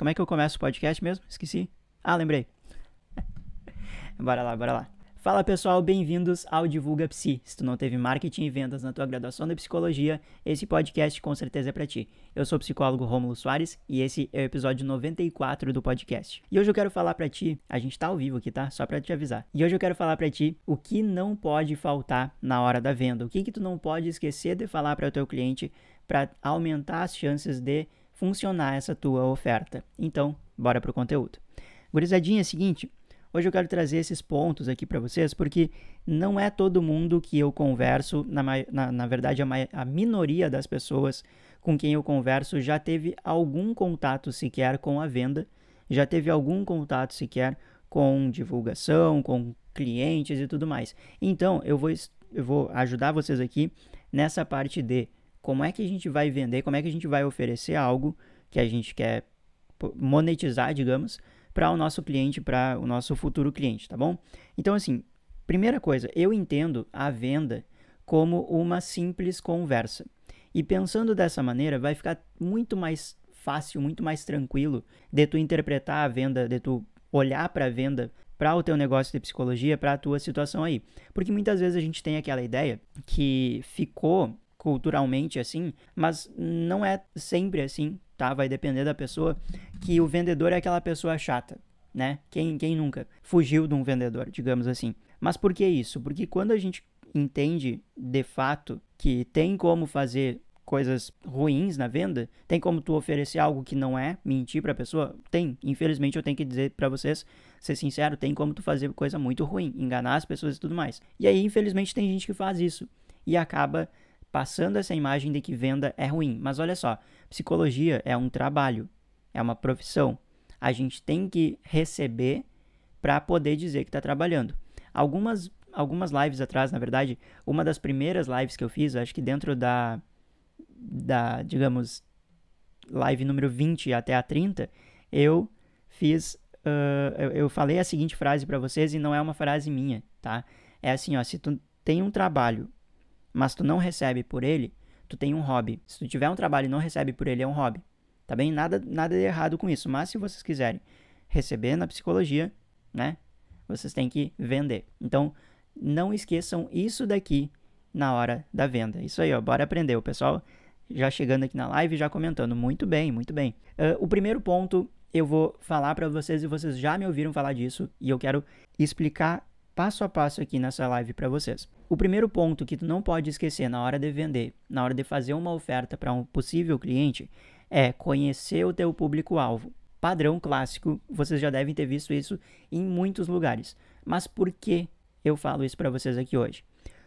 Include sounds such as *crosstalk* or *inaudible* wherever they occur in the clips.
Como é que eu começo o podcast mesmo? Esqueci. Ah, lembrei. *laughs* bora lá, bora lá. Fala pessoal, bem-vindos ao Divulga Psi. Se tu não teve marketing e vendas na tua graduação de psicologia, esse podcast com certeza é para ti. Eu sou o psicólogo Rômulo Soares e esse é o episódio 94 do podcast. E hoje eu quero falar para ti, a gente tá ao vivo aqui, tá? Só para te avisar. E hoje eu quero falar para ti o que não pode faltar na hora da venda. O que que tu não pode esquecer de falar para o teu cliente para aumentar as chances de funcionar essa tua oferta. Então, bora pro conteúdo. Gurizadinha, é o seguinte, Hoje eu quero trazer esses pontos aqui para vocês, porque não é todo mundo que eu converso, na, na, na verdade, a, a minoria das pessoas com quem eu converso já teve algum contato sequer com a venda, já teve algum contato sequer com divulgação, com clientes e tudo mais. Então, eu vou, eu vou ajudar vocês aqui nessa parte de como é que a gente vai vender, como é que a gente vai oferecer algo que a gente quer monetizar, digamos, para o nosso cliente, para o nosso futuro cliente, tá bom? Então, assim, primeira coisa, eu entendo a venda como uma simples conversa. E pensando dessa maneira, vai ficar muito mais fácil, muito mais tranquilo de tu interpretar a venda, de tu olhar para a venda para o teu negócio de psicologia, para a tua situação aí. Porque muitas vezes a gente tem aquela ideia que ficou culturalmente assim, mas não é sempre assim, tá? Vai depender da pessoa, que o vendedor é aquela pessoa chata, né? Quem, quem nunca fugiu de um vendedor, digamos assim. Mas por que isso? Porque quando a gente entende de fato que tem como fazer coisas ruins na venda, tem como tu oferecer algo que não é, mentir para a pessoa? Tem. Infelizmente eu tenho que dizer para vocês, ser sincero, tem como tu fazer coisa muito ruim, enganar as pessoas e tudo mais. E aí, infelizmente, tem gente que faz isso e acaba passando essa imagem de que venda é ruim. Mas olha só, psicologia é um trabalho, é uma profissão. A gente tem que receber para poder dizer que está trabalhando. Algumas, algumas lives atrás, na verdade, uma das primeiras lives que eu fiz, acho que dentro da, da digamos, live número 20 até a 30, eu fiz, uh, eu, eu falei a seguinte frase para vocês e não é uma frase minha, tá? É assim, ó, se tu tem um trabalho mas tu não recebe por ele, tu tem um hobby. Se tu tiver um trabalho e não recebe por ele, é um hobby. Tá bem? Nada, nada de errado com isso. Mas se vocês quiserem receber na psicologia, né? Vocês têm que vender. Então, não esqueçam isso daqui na hora da venda. Isso aí, ó. Bora aprender. O pessoal já chegando aqui na live, já comentando. Muito bem, muito bem. Uh, o primeiro ponto eu vou falar para vocês e vocês já me ouviram falar disso e eu quero explicar passo a passo aqui nessa live para vocês. O primeiro ponto que tu não pode esquecer na hora de vender, na hora de fazer uma oferta para um possível cliente, é conhecer o teu público-alvo. Padrão clássico, vocês já devem ter visto isso em muitos lugares. Mas por que eu falo isso para vocês aqui hoje?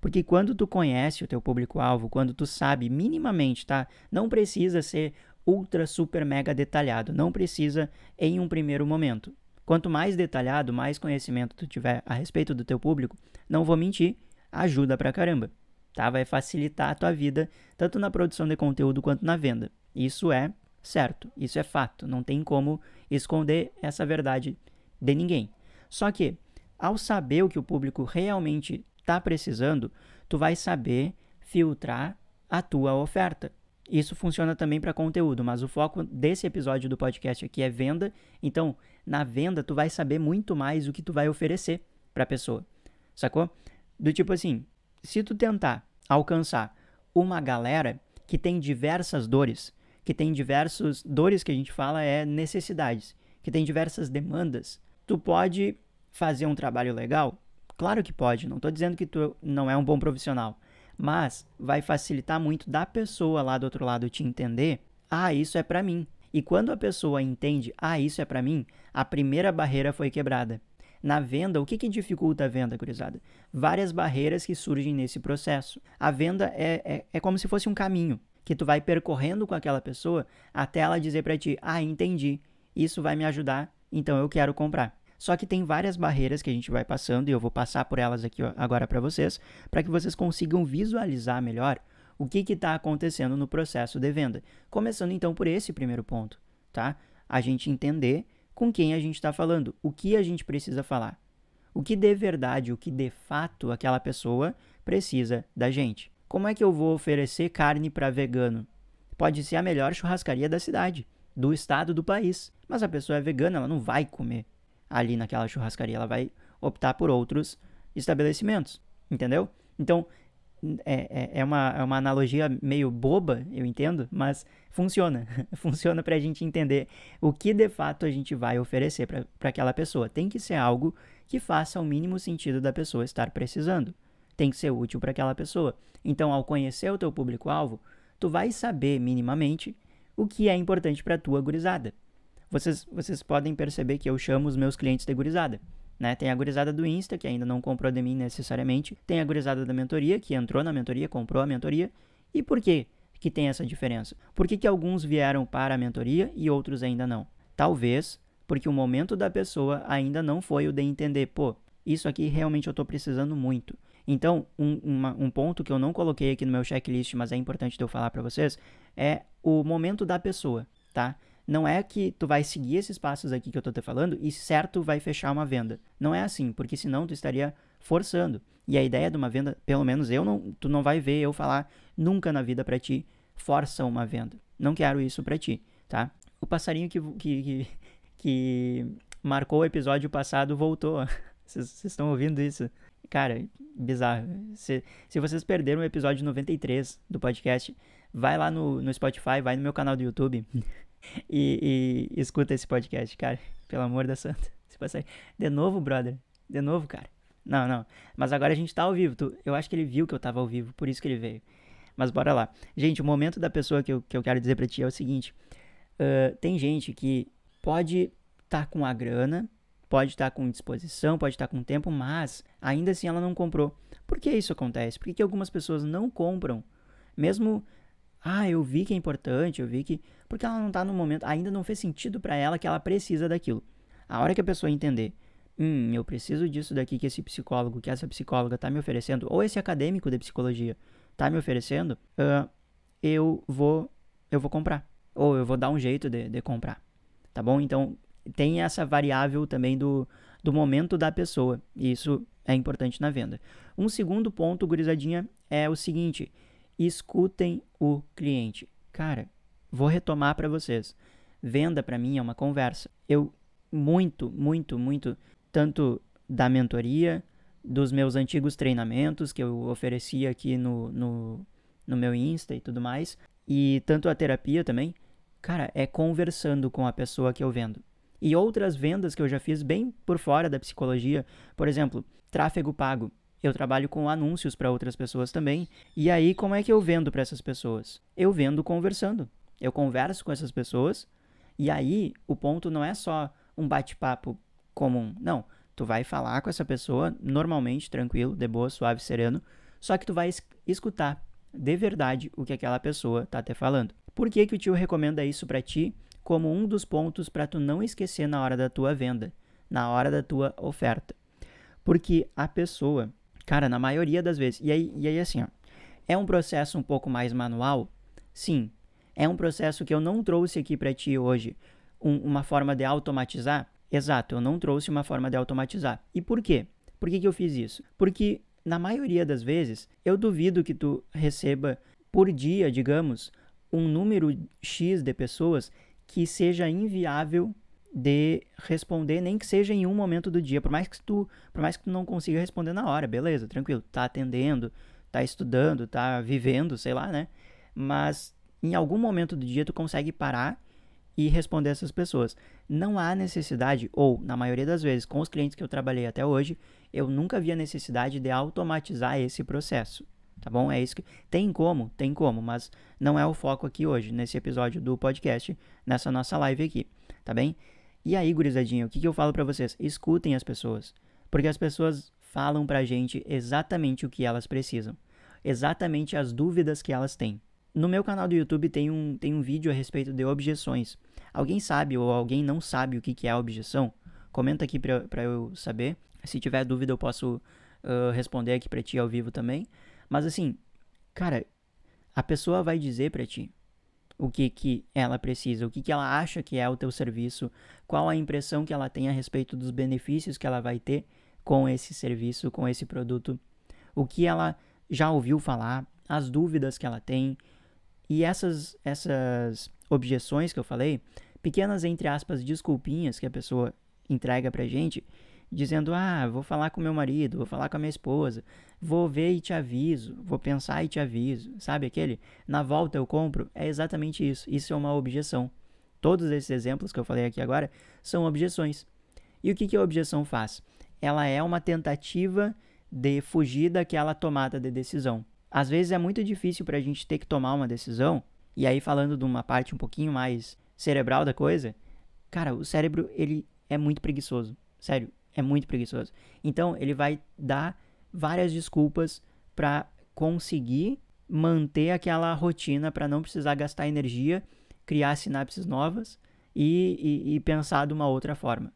Porque quando tu conhece o teu público-alvo, quando tu sabe minimamente, tá? Não precisa ser ultra super mega detalhado, não precisa em um primeiro momento. Quanto mais detalhado, mais conhecimento tu tiver a respeito do teu público, não vou mentir, ajuda pra caramba, tá? Vai facilitar a tua vida, tanto na produção de conteúdo quanto na venda. Isso é certo, isso é fato, não tem como esconder essa verdade de ninguém. Só que, ao saber o que o público realmente está precisando, tu vai saber filtrar a tua oferta. Isso funciona também para conteúdo, mas o foco desse episódio do podcast aqui é venda. Então, na venda, tu vai saber muito mais o que tu vai oferecer para a pessoa. Sacou? Do tipo assim, se tu tentar alcançar uma galera que tem diversas dores, que tem diversas dores que a gente fala é necessidades, que tem diversas demandas, tu pode fazer um trabalho legal? Claro que pode, não estou dizendo que tu não é um bom profissional, mas vai facilitar muito da pessoa lá do outro lado te entender, ah, isso é para mim. E quando a pessoa entende, ah, isso é para mim, a primeira barreira foi quebrada. Na venda, o que, que dificulta a venda, gurizada? Várias barreiras que surgem nesse processo. A venda é, é, é como se fosse um caminho que tu vai percorrendo com aquela pessoa até ela dizer para ti, ah, entendi, isso vai me ajudar, então eu quero comprar. Só que tem várias barreiras que a gente vai passando e eu vou passar por elas aqui agora para vocês, para que vocês consigam visualizar melhor o que está acontecendo no processo de venda. Começando então por esse primeiro ponto, tá? A gente entender com quem a gente está falando, o que a gente precisa falar, o que de verdade, o que de fato aquela pessoa precisa da gente. Como é que eu vou oferecer carne para vegano? Pode ser a melhor churrascaria da cidade, do estado do país. Mas a pessoa é vegana, ela não vai comer ali naquela churrascaria, ela vai optar por outros estabelecimentos, entendeu? Então, é, é, é, uma, é uma analogia meio boba, eu entendo, mas funciona. *laughs* funciona para a gente entender o que de fato a gente vai oferecer para aquela pessoa. Tem que ser algo que faça o mínimo sentido da pessoa estar precisando. Tem que ser útil para aquela pessoa. Então, ao conhecer o teu público-alvo, tu vai saber minimamente o que é importante para a tua gurizada. Vocês, vocês podem perceber que eu chamo os meus clientes de gurizada. Né? Tem a gurizada do Insta, que ainda não comprou de mim necessariamente. Tem a gurizada da mentoria, que entrou na mentoria, comprou a mentoria. E por quê que tem essa diferença? Por que, que alguns vieram para a mentoria e outros ainda não? Talvez porque o momento da pessoa ainda não foi o de entender, pô, isso aqui realmente eu estou precisando muito. Então, um, uma, um ponto que eu não coloquei aqui no meu checklist, mas é importante eu falar para vocês, é o momento da pessoa, tá? Não é que tu vai seguir esses passos aqui que eu tô te falando e certo vai fechar uma venda. Não é assim, porque senão tu estaria forçando. E a ideia de uma venda, pelo menos eu não, tu não vai ver eu falar nunca na vida para ti, força uma venda. Não quero isso para ti, tá? O passarinho que, que, que, que marcou o episódio passado voltou. *laughs* Vocês estão ouvindo isso? Cara, bizarro. Se, se vocês perderam o episódio 93 do podcast, vai lá no, no Spotify, vai no meu canal do YouTube. *laughs* e, e, escuta esse podcast, cara. Pelo amor da santa. Se passar de novo, brother. De novo, cara. Não, não. Mas agora a gente tá ao vivo. Tu, eu acho que ele viu que eu tava ao vivo, por isso que ele veio. Mas bora lá. Gente, o momento da pessoa que eu, que eu quero dizer pra ti é o seguinte. Uh, tem gente que pode estar tá com a grana, pode estar tá com disposição, pode estar tá com tempo, mas ainda assim ela não comprou. Por que isso acontece? Por que, que algumas pessoas não compram? Mesmo ah, eu vi que é importante, eu vi que. Porque ela não tá no momento, ainda não fez sentido para ela que ela precisa daquilo. A hora que a pessoa entender, hum, eu preciso disso daqui que esse psicólogo, que essa psicóloga tá me oferecendo, ou esse acadêmico de psicologia tá me oferecendo, uh, eu vou eu vou comprar. Ou eu vou dar um jeito de, de comprar. Tá bom? Então, tem essa variável também do, do momento da pessoa. E isso é importante na venda. Um segundo ponto, gurizadinha, é o seguinte escutem o cliente. Cara, vou retomar para vocês. Venda para mim é uma conversa. Eu muito, muito, muito tanto da mentoria, dos meus antigos treinamentos que eu oferecia aqui no, no, no meu Insta e tudo mais, e tanto a terapia também, cara, é conversando com a pessoa que eu vendo. E outras vendas que eu já fiz bem por fora da psicologia, por exemplo, tráfego pago eu trabalho com anúncios para outras pessoas também. E aí, como é que eu vendo para essas pessoas? Eu vendo conversando. Eu converso com essas pessoas. E aí, o ponto não é só um bate-papo comum. Não. Tu vai falar com essa pessoa normalmente, tranquilo, de boa, suave, sereno. Só que tu vai escutar de verdade o que aquela pessoa tá te falando. Por que, que o tio recomenda isso para ti como um dos pontos para tu não esquecer na hora da tua venda, na hora da tua oferta? Porque a pessoa Cara, na maioria das vezes. E aí, e aí assim, ó. É um processo um pouco mais manual? Sim. É um processo que eu não trouxe aqui para ti hoje um, uma forma de automatizar? Exato, eu não trouxe uma forma de automatizar. E por quê? Por que, que eu fiz isso? Porque na maioria das vezes eu duvido que tu receba por dia, digamos, um número X de pessoas que seja inviável de responder, nem que seja em um momento do dia, por mais que tu, por mais que tu não consiga responder na hora, beleza, tranquilo, tá atendendo, tá estudando, tá vivendo, sei lá, né? Mas em algum momento do dia tu consegue parar e responder essas pessoas. Não há necessidade, ou na maioria das vezes, com os clientes que eu trabalhei até hoje, eu nunca vi a necessidade de automatizar esse processo. Tá bom? É isso que. Tem como, tem como, mas não é o foco aqui hoje, nesse episódio do podcast, nessa nossa live aqui. Tá bem? E aí, gurizadinho, o que, que eu falo para vocês? Escutem as pessoas. Porque as pessoas falam pra gente exatamente o que elas precisam. Exatamente as dúvidas que elas têm. No meu canal do YouTube tem um, tem um vídeo a respeito de objeções. Alguém sabe ou alguém não sabe o que, que é a objeção? Comenta aqui pra, pra eu saber. Se tiver dúvida, eu posso uh, responder aqui pra ti ao vivo também. Mas assim, cara, a pessoa vai dizer pra ti o que, que ela precisa, o que, que ela acha que é o teu serviço, qual a impressão que ela tem a respeito dos benefícios que ela vai ter com esse serviço, com esse produto, o que ela já ouviu falar, as dúvidas que ela tem. E essas, essas objeções que eu falei pequenas, entre aspas, desculpinhas que a pessoa entrega pra gente, dizendo: Ah, vou falar com meu marido, vou falar com a minha esposa, vou ver e te aviso, vou pensar e te aviso. Sabe aquele? Na volta eu compro? É exatamente isso. Isso é uma objeção. Todos esses exemplos que eu falei aqui agora são objeções. E o que, que a objeção faz? Ela é uma tentativa de fugir daquela tomada de decisão. Às vezes é muito difícil para a gente ter que tomar uma decisão, e aí falando de uma parte um pouquinho mais cerebral da coisa, cara, o cérebro ele é muito preguiçoso. Sério, é muito preguiçoso. Então, ele vai dar várias desculpas para conseguir manter aquela rotina para não precisar gastar energia, criar sinapses novas e, e, e pensar de uma outra forma.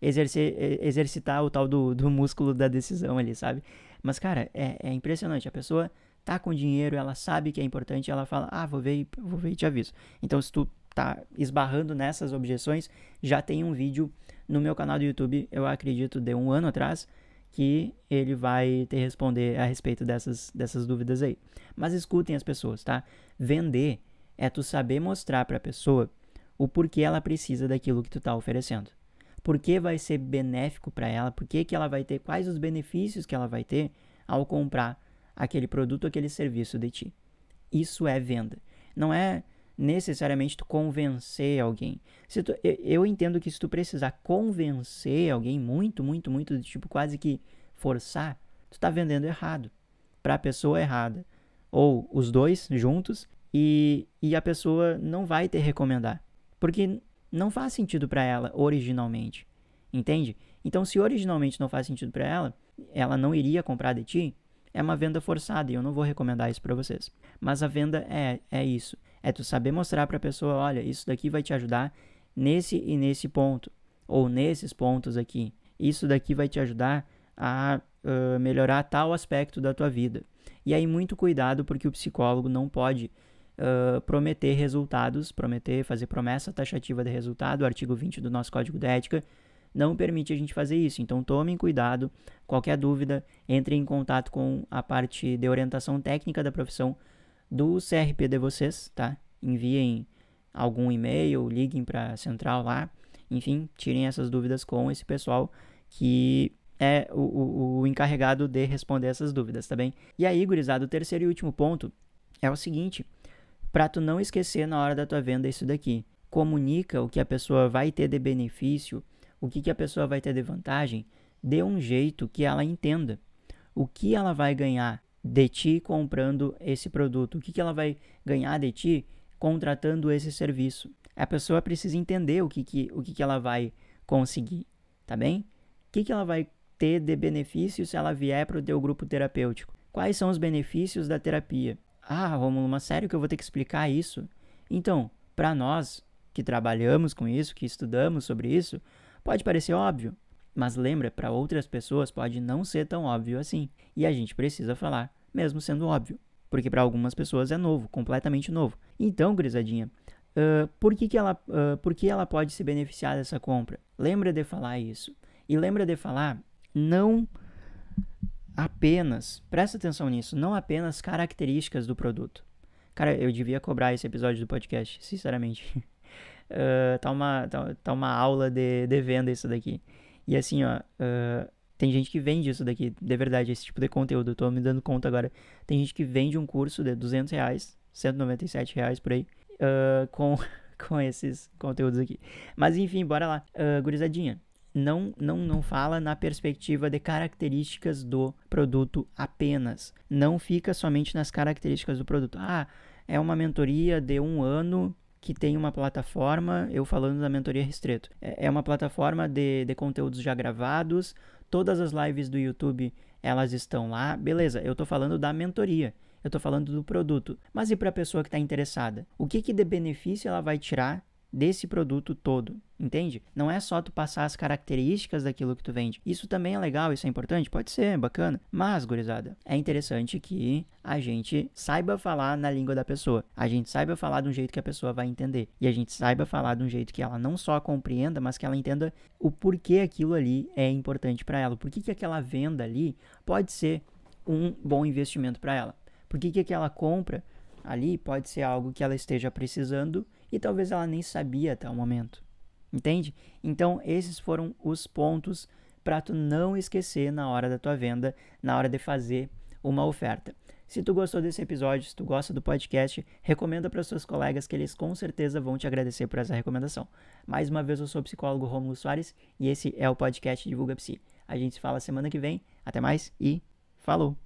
Exercer, exercitar o tal do, do músculo da decisão ali, sabe? Mas, cara, é, é impressionante. A pessoa tá com dinheiro, ela sabe que é importante, ela fala, ah, vou ver, vou ver e te aviso. Então, se tu tá esbarrando nessas objeções, já tem um vídeo no meu canal do YouTube, eu acredito, de um ano atrás, que ele vai te responder a respeito dessas, dessas dúvidas aí. Mas escutem as pessoas, tá? Vender é tu saber mostrar para a pessoa o porquê ela precisa daquilo que tu tá oferecendo. Por que vai ser benéfico para ela? Por que, que ela vai ter? Quais os benefícios que ela vai ter ao comprar aquele produto, aquele serviço de ti? Isso é venda. Não é necessariamente tu convencer alguém. Se tu, eu, eu entendo que se tu precisar convencer alguém muito, muito, muito, tipo quase que forçar, tu tá vendendo errado para a pessoa errada. Ou os dois juntos e, e a pessoa não vai te recomendar. Porque não faz sentido para ela originalmente. Entende? Então, se originalmente não faz sentido para ela, ela não iria comprar de ti, é uma venda forçada e eu não vou recomendar isso para vocês. Mas a venda é, é isso. É tu saber mostrar para a pessoa, olha, isso daqui vai te ajudar nesse e nesse ponto, ou nesses pontos aqui. Isso daqui vai te ajudar a uh, melhorar tal aspecto da tua vida. E aí, muito cuidado, porque o psicólogo não pode uh, prometer resultados, prometer, fazer promessa taxativa de resultado. O artigo 20 do nosso Código de Ética não permite a gente fazer isso. Então, tomem cuidado. Qualquer dúvida, entre em contato com a parte de orientação técnica da profissão do CRP de vocês, tá? Enviem algum e-mail, liguem para a central lá, enfim, tirem essas dúvidas com esse pessoal que é o, o, o, encarregado de responder essas dúvidas, tá bem? E aí, gurizada, o terceiro e último ponto é o seguinte, para tu não esquecer na hora da tua venda isso daqui. Comunica o que a pessoa vai ter de benefício, o que, que a pessoa vai ter de vantagem, de um jeito que ela entenda. O que ela vai ganhar de ti comprando esse produto? O que, que ela vai ganhar de ti contratando esse serviço? A pessoa precisa entender o que, que, o que, que ela vai conseguir, tá bem? O que, que ela vai ter de benefício se ela vier para o teu grupo terapêutico? Quais são os benefícios da terapia? Ah, Romulo, mas sério que eu vou ter que explicar isso? Então, para nós que trabalhamos com isso, que estudamos sobre isso, pode parecer óbvio, mas lembra, para outras pessoas pode não ser tão óbvio assim. E a gente precisa falar, mesmo sendo óbvio. Porque para algumas pessoas é novo, completamente novo. Então, grisadinha, uh, por, que, que, ela, uh, por que ela pode se beneficiar dessa compra? Lembra de falar isso. E lembra de falar não apenas, presta atenção nisso, não apenas características do produto. Cara, eu devia cobrar esse episódio do podcast, sinceramente. *laughs* uh, tá, uma, tá, tá, uma aula de, de venda isso daqui. E assim, ó, uh, tem gente que vende isso daqui, de verdade, esse tipo de conteúdo. Eu tô me dando conta agora. Tem gente que vende um curso de 200 reais, 197 reais por aí, uh, com, *laughs* com esses conteúdos aqui. Mas enfim, bora lá. Uh, gurizadinha, não, não, não fala na perspectiva de características do produto apenas. Não fica somente nas características do produto. Ah, é uma mentoria de um ano que tem uma plataforma, eu falando da mentoria restrito, é, é uma plataforma de, de conteúdos já gravados, todas as lives do YouTube elas estão lá, beleza, eu estou falando da mentoria, eu estou falando do produto, mas e para a pessoa que está interessada? O que, que de benefício ela vai tirar desse produto todo, entende? Não é só tu passar as características daquilo que tu vende. Isso também é legal, isso é importante? Pode ser, bacana. Mas, gurizada, é interessante que a gente saiba falar na língua da pessoa. A gente saiba falar de um jeito que a pessoa vai entender. E a gente saiba falar de um jeito que ela não só compreenda, mas que ela entenda o porquê aquilo ali é importante para ela. Por que, que aquela venda ali pode ser um bom investimento para ela. Por que, que aquela compra ali pode ser algo que ela esteja precisando e talvez ela nem sabia até o momento. Entende? Então, esses foram os pontos para tu não esquecer na hora da tua venda, na hora de fazer uma oferta. Se tu gostou desse episódio, se tu gosta do podcast, recomenda para seus colegas que eles com certeza vão te agradecer por essa recomendação. Mais uma vez, eu sou o psicólogo Romulo Soares e esse é o podcast Divulga Psi. A gente se fala semana que vem. Até mais e falou!